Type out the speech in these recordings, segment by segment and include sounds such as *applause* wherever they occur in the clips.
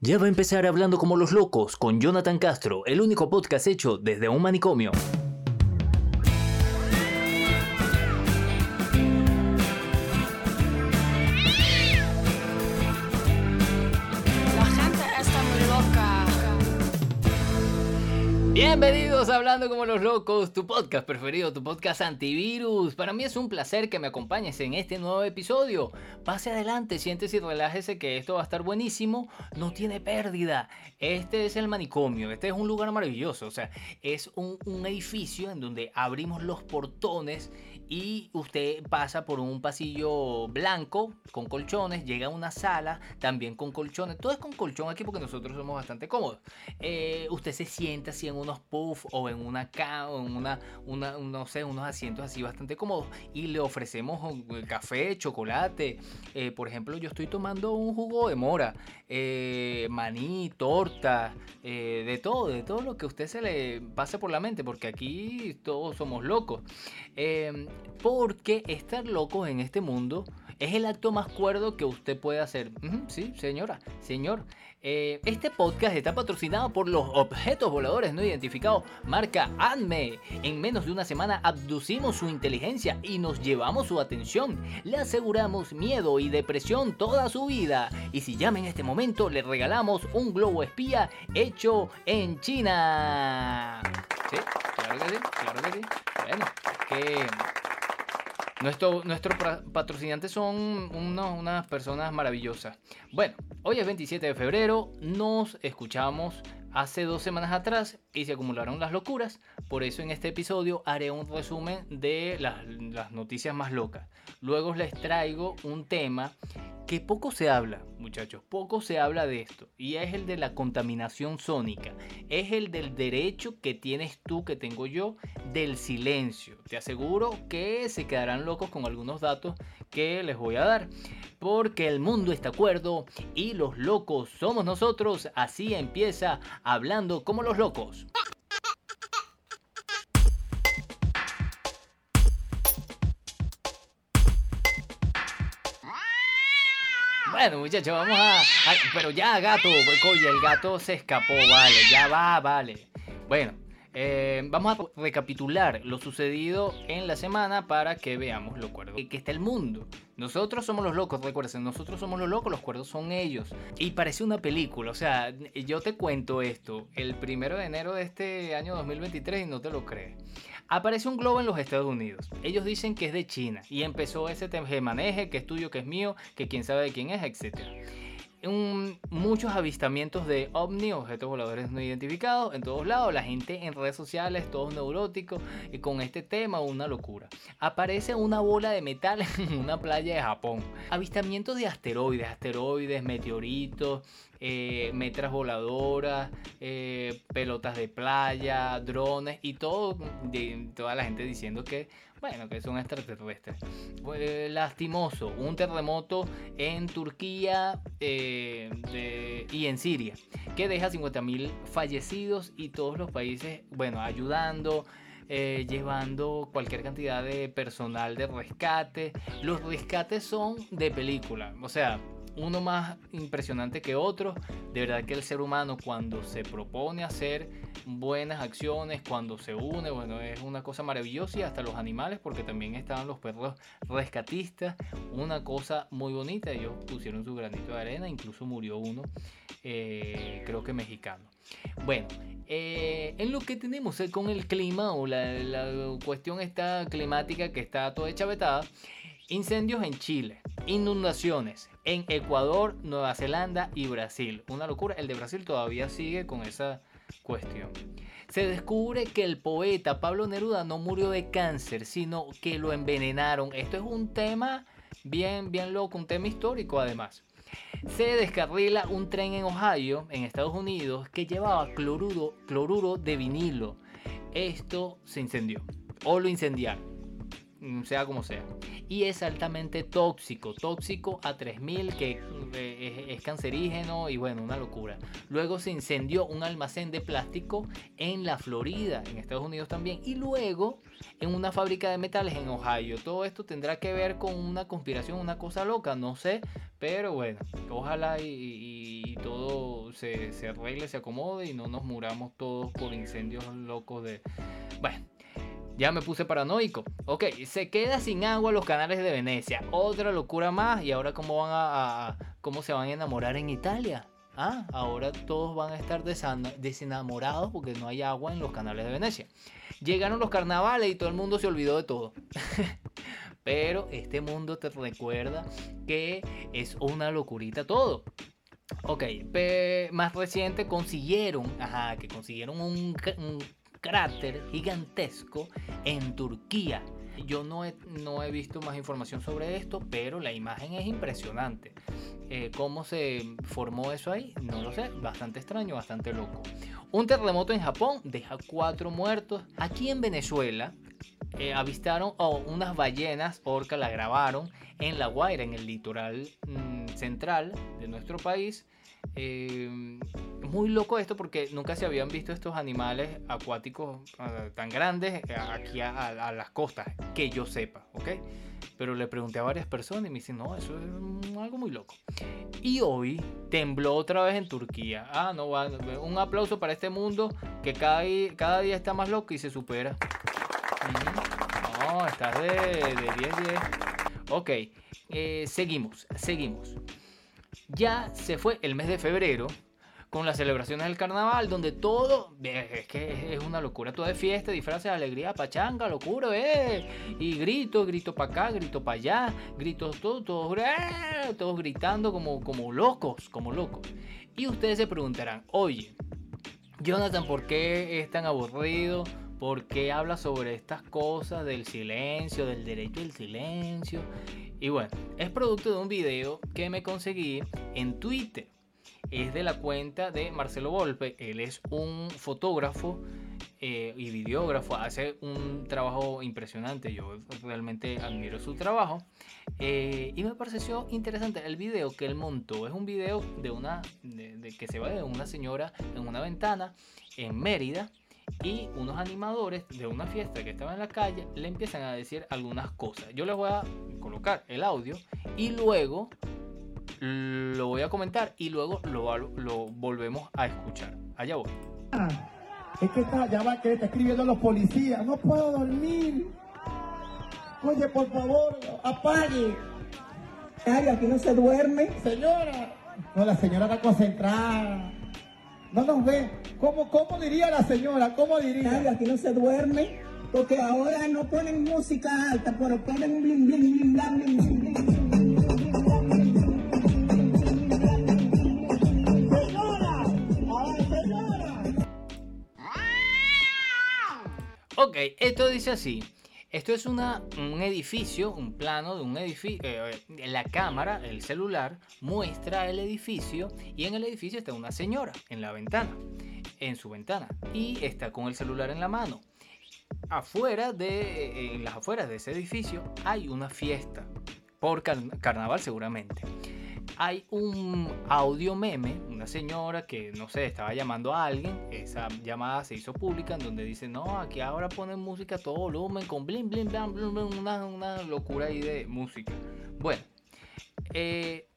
Ya va a empezar hablando como los locos con Jonathan Castro, el único podcast hecho desde un manicomio. Bienvenidos a Hablando como los locos, tu podcast preferido, tu podcast antivirus. Para mí es un placer que me acompañes en este nuevo episodio. Pase adelante, siéntese y relájese que esto va a estar buenísimo. No tiene pérdida. Este es el manicomio, este es un lugar maravilloso. O sea, es un, un edificio en donde abrimos los portones y usted pasa por un pasillo blanco con colchones, llega a una sala también con colchones. Todo es con colchón aquí porque nosotros somos bastante cómodos. Eh, usted se sienta así en unos puffs o en una cama o en una, una, no sé, unos asientos así bastante cómodos y le ofrecemos café, chocolate. Eh, por ejemplo, yo estoy tomando un jugo de mora, eh, maní, torta, de todo, de todo lo que a usted se le pase por la mente, porque aquí todos somos locos. Porque estar locos en este mundo es el acto más cuerdo que usted puede hacer. Sí, señora, señor. Eh, este podcast está patrocinado por los objetos voladores no identificados marca ADME. En menos de una semana abducimos su inteligencia y nos llevamos su atención. Le aseguramos miedo y depresión toda su vida. Y si llama en este momento, le regalamos un globo espía hecho en China. Sí, claro que sí, claro que sí. Bueno, que nuestros pra- patrocinantes son unas personas maravillosas. Bueno, hoy es 27 de febrero, nos escuchamos hace dos semanas atrás y se acumularon las locuras. Por eso en este episodio haré un resumen de las noticias más locas. Luego les traigo un tema que poco se habla, muchachos, poco se habla de esto. Y es el de la contaminación sónica. Es el del derecho que tienes tú, que tengo yo, del silencio. Te aseguro que se quedarán locos con algunos datos que les voy a dar. Porque el mundo está acuerdo y los locos somos nosotros. Así empieza hablando como los locos. Bueno, muchachos, vamos a. pero ya, gato. Oye, el gato se escapó, vale. Ya va, vale. Bueno, eh, vamos a recapitular lo sucedido en la semana para que veamos lo cuerdo que está el mundo. Nosotros somos los locos, recuerden, nosotros somos los locos, los cuerdos son ellos. Y parece una película, o sea, yo te cuento esto el primero de enero de este año 2023 y no te lo crees. Aparece un globo en los Estados Unidos. Ellos dicen que es de China y empezó ese maneje, que es tuyo, que es mío, que quién sabe de quién es, etc. Un- muchos avistamientos de ovni, objetos voladores no identificados, en todos lados. La gente en redes sociales, todos neuróticos, y con este tema, una locura. Aparece una bola de metal *laughs* en una playa de Japón. Avistamientos de asteroides, asteroides, meteoritos, eh, metras voladoras, eh, pelotas de playa, drones y todo, de, toda la gente diciendo que, bueno, que son extraterrestres. Eh, lastimoso, un terremoto en Turquía eh, y en Siria, que deja 50.000 fallecidos y todos los países, bueno, ayudando. eh, llevando cualquier cantidad de personal de rescate. Los rescates son de película, o sea, uno más impresionante que otro. De verdad que el ser humano cuando se propone hacer buenas acciones, cuando se une, bueno, es una cosa maravillosa y hasta los animales, porque también estaban los perros rescatistas, una cosa muy bonita. Ellos pusieron su granito de arena, incluso murió uno, eh, creo que mexicano. Bueno, eh, en lo que tenemos eh, con el clima o la, cuestión esta climática que está toda chavetada, incendios en Chile, inundaciones en Ecuador, Nueva Zelanda y Brasil. Una locura, el de Brasil todavía sigue con esa cuestión. Se descubre que el poeta Pablo Neruda no murió de cáncer, sino que lo envenenaron. Esto es un tema bien, bien loco, un tema histórico además. Se descarrila un tren en Ohio, en Estados Unidos, que llevaba cloruro, cloruro de vinilo. Esto se incendió, o lo incendiaron, sea como sea. Y es altamente tóxico, tóxico a 3000, que eh, es, cancerígeno y bueno, una locura. Luego se incendió un almacén de plástico en la Florida, en Estados Unidos también. Y luego en una fábrica de metales en Ohio. Todo esto tendrá que ver con una conspiración, una cosa loca, no sé. Pero bueno, ojalá y todo se, se arregle, se acomode y no nos muramos todos por incendios locos de... Bueno, ya me puse paranoico. Ok, se queda sin agua los canales de Venecia. Otra locura más. ¿Y ahora cómo van a, cómo se van a enamorar en Italia? Ah, ahora todos van a estar desenamorados porque no hay agua en los canales de Venecia. Llegaron los carnavales y todo el mundo se olvidó de todo. *laughs* Pero este mundo te recuerda que es una locurita todo. Ok, más reciente consiguieron, ajá, que consiguieron un cráter gigantesco en Turquía. Yo no he, visto más información sobre esto, pero la imagen es impresionante. Eh, ¿Cómo se formó eso ahí? No lo sé, bastante extraño, bastante loco. Un terremoto en Japón deja cuatro muertos. Aquí en Venezuela eh, avistaron oh, unas ballenas, orca la grabaron en La Guaira, en el litoral mm, central de nuestro país. Eh, muy loco esto porque nunca se habían visto estos animales acuáticos eh, tan grandes eh, aquí a, a- a las costas, que yo sepa, ¿ok? Pero le pregunté a varias personas y me dicen, no, eso es algo muy loco. Y hoy tembló otra vez en Turquía. Ah, no, un aplauso para este mundo que cada, cada día está más loco y se supera. No, estás de, de 10-10. Ok, eh, seguimos, seguimos. Ya se fue el mes de febrero con las celebraciones del carnaval, donde todo es que es una locura, todo es fiesta, disfraces, alegría, pachanga, locura, eh. Y gritos, grito para acá, grito para allá, gritos todos, todos, todos gritando como, como locos, como locos. Y ustedes se preguntarán, oye, Jonathan, ¿por qué es tan aburrido? ¿Por qué habla sobre estas cosas del silencio, del derecho al silencio? Y bueno, es producto de un video que me conseguí en Twitter. Es de la cuenta de Marcelo Volpe. Él es un fotógrafo eh, y videógrafo. Hace un trabajo impresionante. Yo realmente admiro su trabajo. Eh, y me pareció interesante el video que él montó. Es un video de una que se va de una señora en una ventana en Mérida y unos animadores de una fiesta que estaba en la calle le empiezan a decir algunas cosas. Yo les voy a colocar el audio y luego lo voy a comentar y luego lo, lo volvemos a escuchar. Allá voy. Es que está, ya va que está escribiendo los policías. No puedo dormir. Oye, por favor, apague. Ay, aquí no se duerme. Señora. No, la señora está concentrada. No nos ve. ¿Cómo, cómo diría la señora? ¿Cómo diría? Nadie aquí no se duerme porque ahora no ponen música alta, pero ponen bling, bling, bling, bla, bling, bling, bling, bling. ¡Señora! ¡Ay, señora! Ok, esto dice así. Esto es una, un edificio, un plano de un edificio. la cámara, el celular, muestra el edificio y en el edificio está una señora en la ventana, en su ventana, y está con el celular en la mano. Afuera de, en las afueras de ese edificio hay una fiesta, por car- carnaval seguramente. Hay un audio meme, una señora que, no sé, estaba llamando a alguien, esa llamada se hizo pública en donde dice, no, aquí ahora ponen música a todo volumen, con blim, blim, blam, blim, blim", una, una locura ahí de música. Bueno, eh,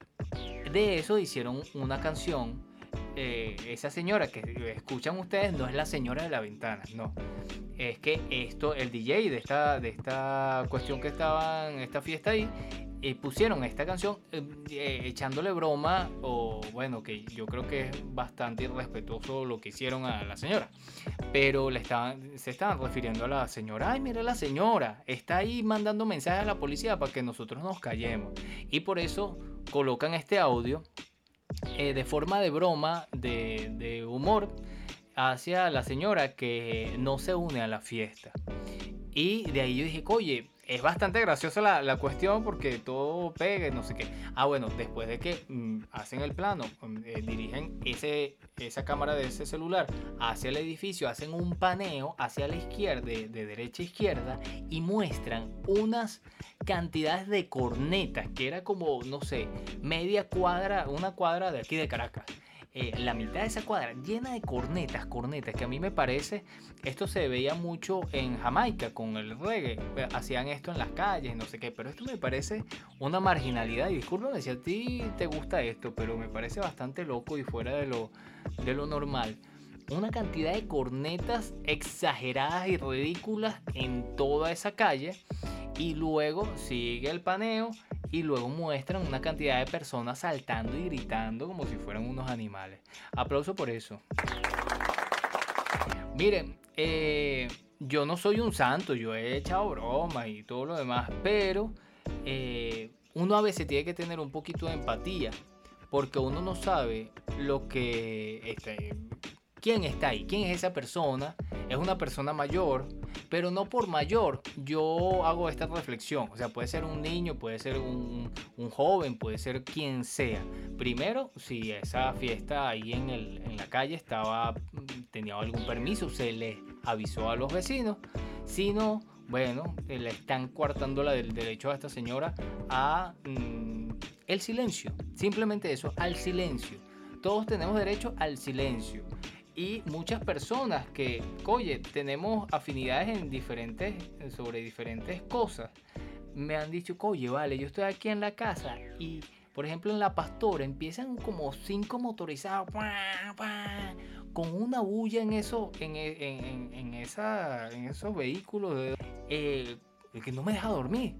de eso hicieron una canción. Eh, esa señora que escuchan ustedes no es la señora de la ventana, no. Es que esto, el DJ de esta, de esta cuestión que estaba en esta fiesta ahí, eh, pusieron esta canción eh, echándole broma, o bueno, que yo creo que es bastante irrespetuoso lo que hicieron a la señora. Pero le estaban, se estaban refiriendo a la señora. Ay, mira la señora, está ahí mandando mensajes a la policía para que nosotros nos callemos. Y por eso colocan este audio eh, de forma de broma, de, de humor, hacia la señora que no se une a la fiesta. Y de ahí yo dije, oye, es bastante graciosa la, la cuestión porque todo pega y no sé qué. Ah, bueno, después de que mm, hacen el plano, mm, eh, dirigen ese, esa cámara de ese celular hacia el edificio, hacen un paneo hacia la izquierda, de, de derecha a izquierda, y muestran unas cantidades de cornetas, que era como, no sé, media cuadra, una cuadra de aquí de Caracas. Eh, la mitad de esa cuadra llena de cornetas, cornetas, que a mí me parece, esto se veía mucho en Jamaica con el reggae, hacían esto en las calles, no sé qué, pero esto me parece una marginalidad, y discúlpame si a ti te gusta esto, pero me parece bastante loco y fuera de lo, de lo normal. Una cantidad de cornetas exageradas y ridículas en toda esa calle. Y luego sigue el paneo y luego muestran una cantidad de personas saltando y gritando como si fueran unos animales. Aplauso por eso. Miren, eh, yo no soy un santo, yo he echado bromas y todo lo demás, pero eh, uno a veces tiene que tener un poquito de empatía, porque uno no sabe lo que... Este, ¿Quién está ahí? ¿Quién es esa persona? Es una persona mayor, pero no por mayor. Yo hago esta reflexión. O sea, puede ser un niño, puede ser un, joven, puede ser quien sea. Primero, si esa fiesta ahí en, el, en la calle estaba, tenía algún permiso, se le avisó a los vecinos. Si no, bueno, le están coartando la del derecho a esta señora a mm, el silencio. Simplemente eso, al silencio. Todos tenemos derecho al silencio y muchas personas que, oye, tenemos afinidades en diferentes, sobre diferentes cosas, me han dicho, oye, vale, yo estoy aquí en la casa y, por ejemplo, en la pastora empiezan como cinco motorizados con una bulla en eso, en, en, en, esa, en esos vehículos eh, que no me deja dormir.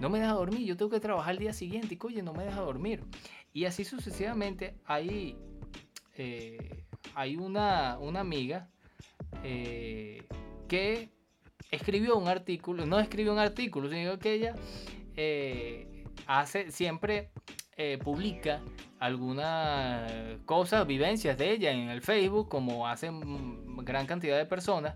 No me deja dormir, yo tengo que trabajar el día siguiente y, oye, no me deja dormir. Y así sucesivamente, hay eh, hay una, una amiga eh, que escribió un artículo, no escribió un artículo, sino que ella eh, hace, siempre eh, publica algunas cosas, vivencias de ella en el Facebook, como hacen gran cantidad de personas.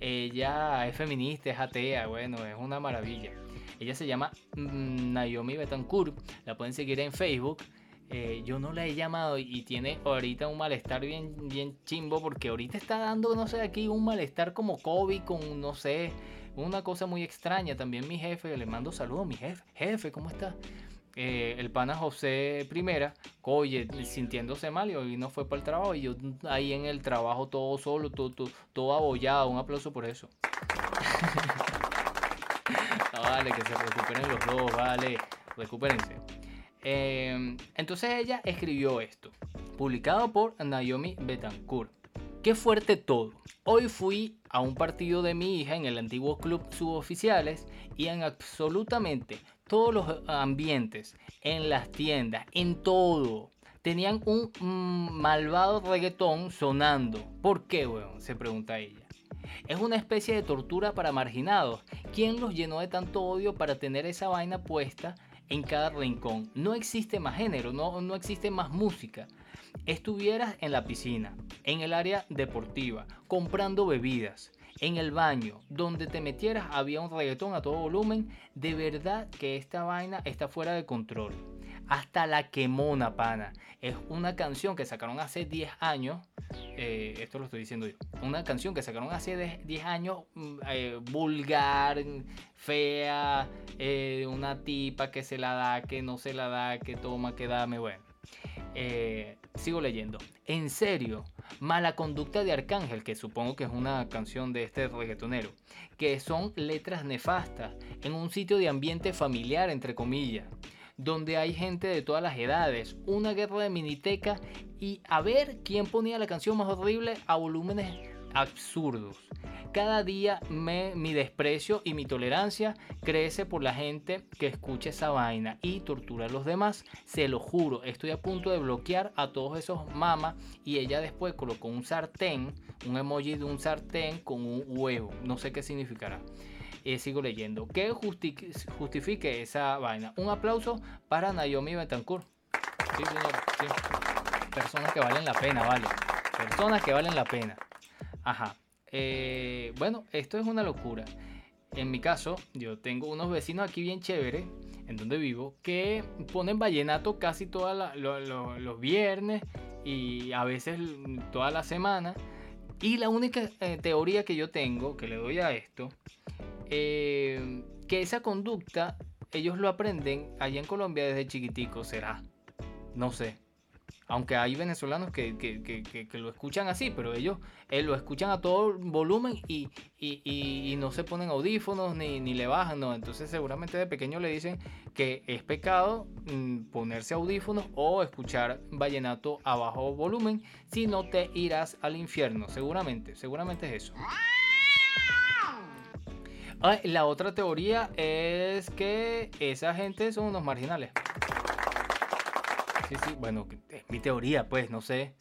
Ella es feminista, es atea, bueno, es una maravilla. Ella se llama mm, Naomi Betancourt, la pueden seguir en Facebook. Eh, yo no la he llamado y tiene ahorita un malestar bien, bien chimbo porque ahorita está dando, no sé, aquí un malestar como COVID con, no sé, una cosa muy extraña. También mi jefe, le mando saludos, mi jefe, jefe, ¿cómo está? Eh, el pana José Primera, oye, sintiéndose mal y hoy no fue para el trabajo y yo ahí en el trabajo todo solo, todo, todo, abollado, un aplauso por eso. *laughs* vale, que se recuperen los dos, vale, recupérense. Em, entonces ella escribió esto, publicado por Naomi Betancourt. Qué fuerte todo. Hoy fui a un partido de mi hija en el antiguo club suboficiales y en absolutamente todos los ambientes, en las tiendas, en todo, tenían un mm, malvado reggaetón sonando. ¿Por qué, weón? Se pregunta ella. Es una especie de tortura para marginados. ¿Quién los llenó de tanto odio para tener esa vaina puesta en cada rincón. No existe más género, no, no existe más música. Estuvieras en la piscina, en el área deportiva, comprando bebidas, en el baño, donde te metieras había un reggaetón a todo volumen, de verdad que esta vaina está fuera de control. Hasta la quemona, pana. Es una canción que sacaron hace 10 años. Eh, esto lo estoy diciendo yo. Una canción que sacaron hace 10 años mm, eh, vulgar, fea, eh, una tipa que se la da, que no se la da, que toma, que dame, bueno. sigo leyendo. En serio, Mala Conducta de Arcángel, que supongo que es una canción de este reggaetonero, que son letras nefastas en un sitio de ambiente familiar, entre comillas, donde hay gente de todas las edades, una guerra de miniteca y a ver quién ponía la canción más horrible a volúmenes absurdos. Cada día me, mi desprecio y mi tolerancia crece por la gente que escucha esa vaina y tortura a los demás. Se lo juro, estoy a punto de bloquear a todos esos mamas y ella después colocó un sartén, un emoji de un sartén con un huevo. No sé qué significará. Eh, sigo leyendo. Que justifique esa vaina. Un aplauso para Naomi Betancourt. Sí, señor. Sí. Personas que valen la pena, vale. Personas que valen la pena. Ajá. Eh, bueno, esto es una locura. En mi caso, yo tengo unos vecinos aquí bien chéveres, en donde vivo, que ponen vallenato casi todos los viernes y a veces toda la semana. Y la única eh, teoría que yo tengo, que le doy a esto, eh, que esa conducta ellos lo aprenden allá en Colombia desde chiquitico, será. No sé. Aunque hay venezolanos que, que- que- que- lo escuchan así, pero ellos eh, lo escuchan a todo volumen y, y- y- y no se ponen audífonos ni, ni le bajan, ¿no? Entonces seguramente de pequeño le dicen que es pecado mm, ponerse audífonos o escuchar vallenato a bajo volumen, si no te irás al infierno, seguramente, seguramente es eso. Ah, la otra teoría es que esa gente son unos marginales. Sí, sí, bueno, es mi teoría, pues, no sé.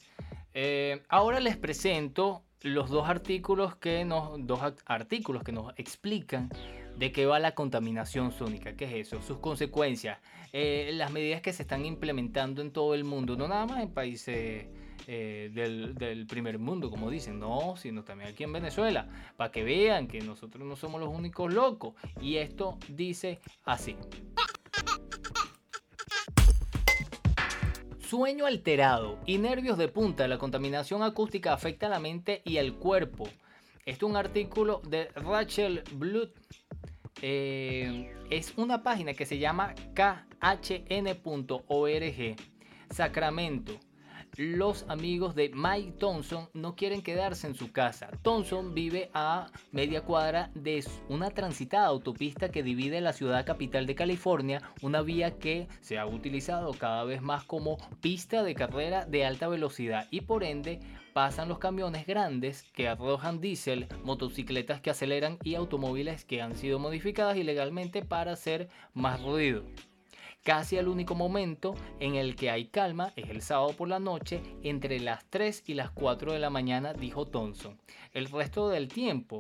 Eh, ahora les presento los dos artículos que nos, dos artículos que nos explican de qué va la contaminación sónica, qué es eso, sus consecuencias, eh, las medidas que se están implementando en todo el mundo, no nada más en países eh, del, del primer mundo, como dicen, no, sino también aquí en Venezuela, para que vean que nosotros no somos los únicos locos. Y esto dice así. Sueño alterado y nervios de punta. La contaminación acústica afecta a la mente y al cuerpo. Este es un artículo de Rachel Blood. Eh, es una página que se llama khn.org. Sacramento. Los amigos de Mike Thompson no quieren quedarse en su casa. Thompson vive a media cuadra de una transitada autopista que divide la ciudad capital de California, una vía que se ha utilizado cada vez más como pista de carrera de alta velocidad y por ende pasan los camiones grandes que arrojan diésel, motocicletas que aceleran y automóviles que han sido modificadas ilegalmente para hacer más ruido. Casi el único momento en el que hay calma es el sábado por la noche entre las 3 y las 4 de la mañana, dijo Thompson. El resto del tiempo,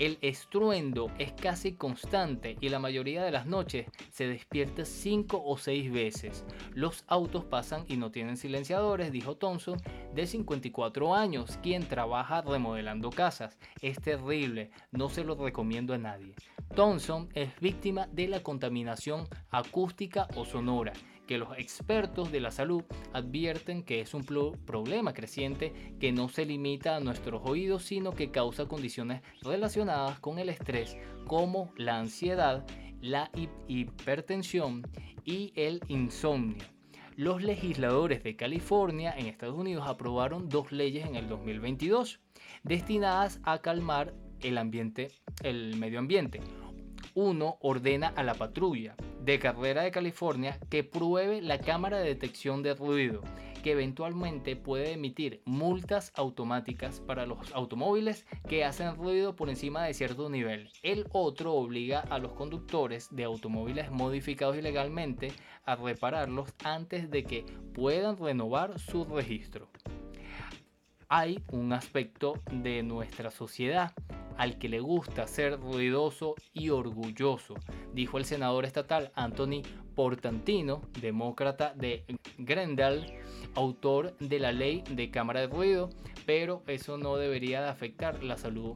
el estruendo es casi constante y la mayoría de las noches se despierta 5 o 6 veces. Los autos pasan y no tienen silenciadores, dijo Thompson, de 54 años, quien trabaja remodelando casas. Es terrible, no se lo recomiendo a nadie. Thompson es víctima de la contaminación acústica o sonora, que los expertos de la salud advierten que es un pro- problema creciente que no se limita a nuestros oídos, sino que causa condiciones relacionadas con el estrés, como la ansiedad, la hi- hipertensión y el insomnio. Los legisladores de California en Estados Unidos aprobaron dos leyes en el 2022 destinadas a calmar el ambiente, el medio ambiente. Uno ordena a la patrulla de carrera de California que pruebe la cámara de detección de ruido, que eventualmente puede emitir multas automáticas para los automóviles que hacen ruido por encima de cierto nivel. El otro obliga a los conductores de automóviles modificados ilegalmente a repararlos antes de que puedan renovar su registro hay un aspecto de nuestra sociedad al que le gusta ser ruidoso y orgulloso, dijo el senador estatal Anthony Portantino, demócrata de Grendel, autor de la ley de cámara de ruido, pero eso no debería de afectar la salud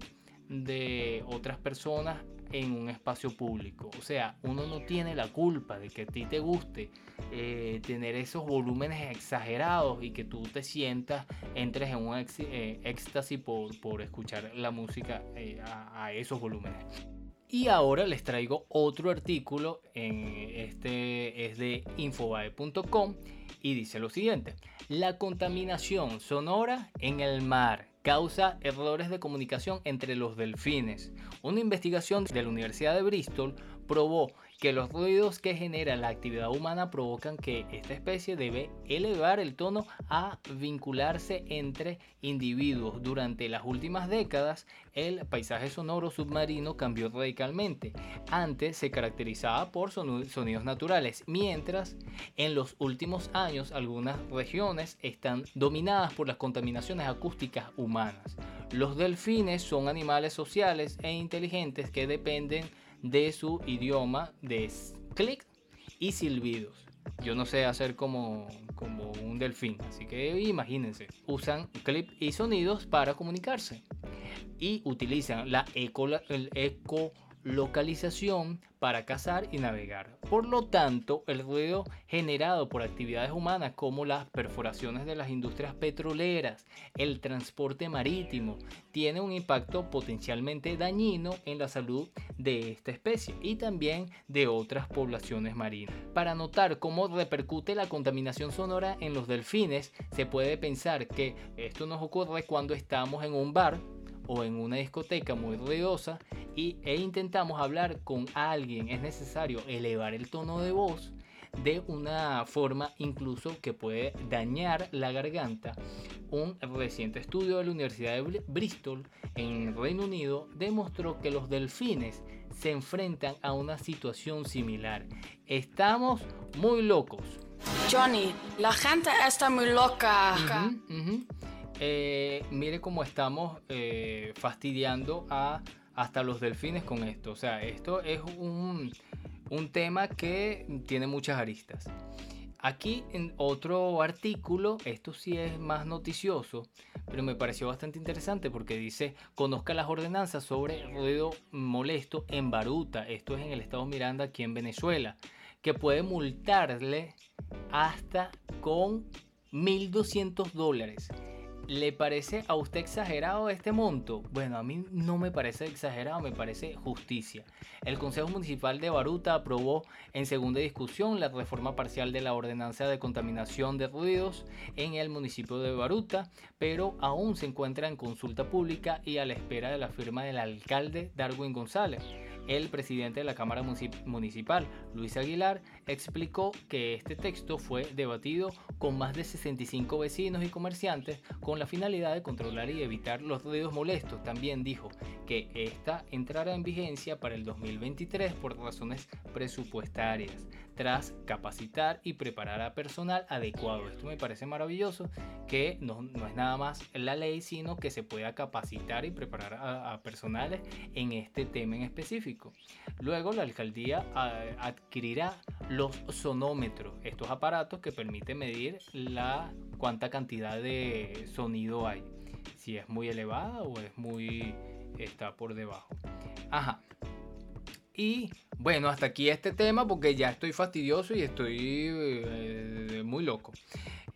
de otras personas en un espacio público. O sea, uno no tiene la culpa de que a ti te guste eh, tener esos volúmenes exagerados y que tú te sientas, entres en un eh, éxtasis por, por escuchar la música eh, a, a esos volúmenes. Y ahora les traigo otro artículo, en este es de infobae.com y dice lo siguiente, la contaminación sonora en el mar causa errores de comunicación entre los delfines. Una investigación de la Universidad de Bristol probó que los ruidos que genera la actividad humana provocan que esta especie debe elevar el tono a vincularse entre individuos. Durante las últimas décadas, el paisaje sonoro submarino cambió radicalmente. Antes se caracterizaba por sonidos naturales, mientras en los últimos años algunas regiones están dominadas por las contaminaciones acústicas humanas. Los delfines son animales sociales e inteligentes que dependen de su idioma de clic y silbidos. Yo no sé hacer como, como un delfín, así que imagínense. Usan clip y sonidos para comunicarse. Y utilizan la eco- el localización para cazar y navegar. Por lo tanto, el ruido generado por actividades humanas como las perforaciones de las industrias petroleras, el transporte marítimo, tiene un impacto potencialmente dañino en la salud de esta especie y también de otras poblaciones marinas. Para notar cómo repercute la contaminación sonora en los delfines, se puede pensar que esto nos ocurre cuando estamos en un bar o en una discoteca muy ruidosa y, e intentamos hablar con alguien, es necesario elevar el tono de voz de una forma incluso que puede dañar la garganta. Un reciente estudio de la Universidad de Bristol en Reino Unido demostró que los delfines se enfrentan a una situación similar. Estamos muy locos. Johnny, la gente está muy loca. Eh, mire cómo estamos eh, fastidiando a hasta los delfines con esto. O sea, esto es un, tema que tiene muchas aristas. Aquí en otro artículo, esto sí es más noticioso, pero me pareció bastante interesante porque dice, conozca las ordenanzas sobre ruido molesto en Baruta, esto es en el estado Miranda aquí en Venezuela, que puede multarle hasta con 1.200 dólares. ¿Le parece a usted exagerado este monto? Bueno, a mí no me parece exagerado, me parece justicia. El Consejo Municipal de Baruta aprobó en segunda discusión la reforma parcial de la ordenanza de contaminación de ruidos en el municipio de Baruta, pero aún se encuentra en consulta pública y a la espera de la firma del alcalde Darwin González. El presidente de la Cámara Munici- Municipal, Luis Aguilar, explicó que este texto fue debatido con más de 65 vecinos y comerciantes con la finalidad de controlar y evitar los ruidos molestos. También dijo que esta entrará en vigencia para el 2023 por razones presupuestarias, tras capacitar y preparar a personal adecuado. Esto me parece maravilloso, que no, no es nada más la ley, sino que se pueda capacitar y preparar a, a personales en este tema en específico. Luego la alcaldía ah, adquirirá los sonómetros, estos aparatos que permiten medir la cuánta cantidad de sonido hay, si es muy elevada o es muy está por debajo. Ajá. Y bueno, hasta aquí este tema porque ya estoy fastidioso y estoy eh, muy loco.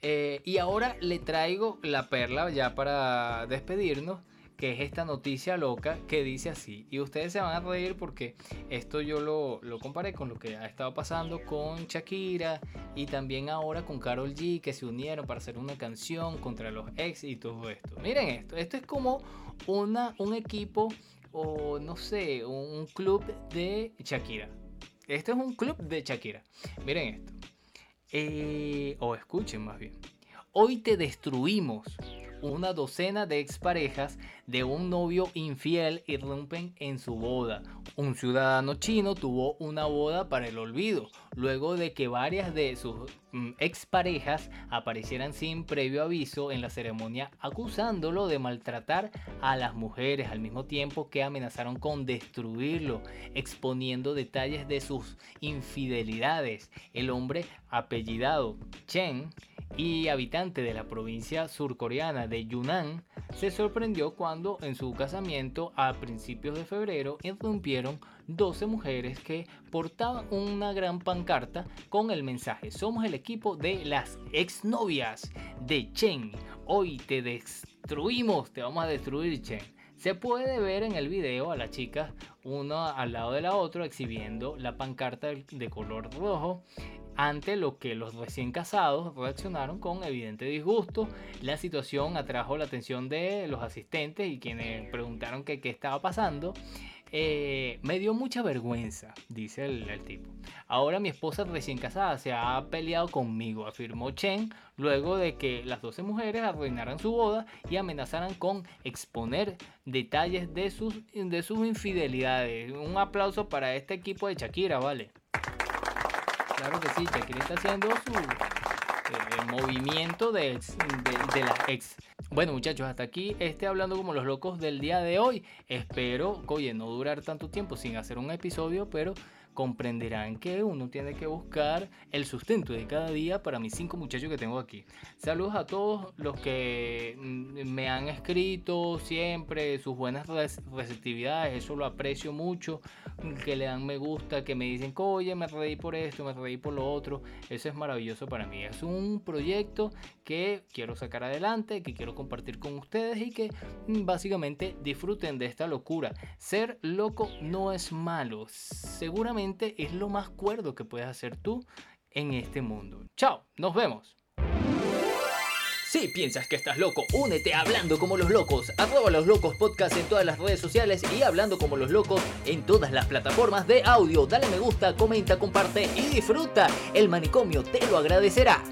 Eh, y ahora le traigo la perla ya para despedirnos, que es esta noticia loca que dice así. Y ustedes se van a reír porque esto yo lo, lo comparé con lo que ha estado pasando con Shakira y también ahora con Carol G, que se unieron para hacer una canción contra los ex y todo esto. Miren esto, esto es como una, un equipo o no sé, un club de Shakira. Esto es un club de Shakira. Miren esto. Eh, o escuchen más bien. Hoy te destruimos. Una docena de exparejas de un novio infiel irrumpen en su boda. Un ciudadano chino tuvo una boda para el olvido, luego de que varias de sus mm, exparejas aparecieran sin previo aviso en la ceremonia acusándolo de maltratar a las mujeres al mismo tiempo que amenazaron con destruirlo, exponiendo detalles de sus infidelidades. El hombre apellidado Chen y habitante de la provincia surcoreana de Yunnan, se sorprendió cuando en su casamiento a principios de febrero irrumpieron 12 mujeres que portaban una gran pancarta con el mensaje Somos el equipo de las exnovias de Chen. Hoy te destruimos, te vamos a destruir Chen. Se puede ver en el video a las chicas una al lado de la otra exhibiendo la pancarta de color rojo ante lo que los recién casados reaccionaron con evidente disgusto. La situación atrajo la atención de los asistentes y quienes preguntaron qué estaba pasando. Eh, me dio mucha vergüenza, dice el, el, tipo. Ahora mi esposa recién casada se ha peleado conmigo, afirmó Chen, luego de que las 12 mujeres arruinaran su boda y amenazaran con exponer detalles de sus, de sus infidelidades. Un aplauso para este equipo de Shakira, ¿vale? Claro que sí, Shakira está haciendo su eh, movimiento de, ex, las ex. Bueno muchachos, hasta aquí este hablando como los locos del día de hoy. Espero, oye, no durar tanto tiempo sin hacer un episodio, pero comprenderán que uno tiene que buscar el sustento de cada día para mis cinco muchachos que tengo aquí. Saludos a todos los que mm, me han escrito siempre, sus buenas receptividades, eso lo aprecio mucho, que le dan me gusta, que me dicen, oye, me reí por esto, me reí por lo otro, eso es maravilloso para mí. Es un proyecto que quiero sacar adelante, que quiero compartir con ustedes y que mm, básicamente disfruten de esta locura. Ser loco no es malo, seguramente es lo más cuerdo que puedes hacer tú en este mundo. Chao, nos vemos. Si piensas que estás loco, únete a Hablando como los locos. Arroba los locos podcast en todas las redes sociales y Hablando como los locos en todas las plataformas de audio. Dale me gusta, comenta, comparte y disfruta. El manicomio te lo agradecerá.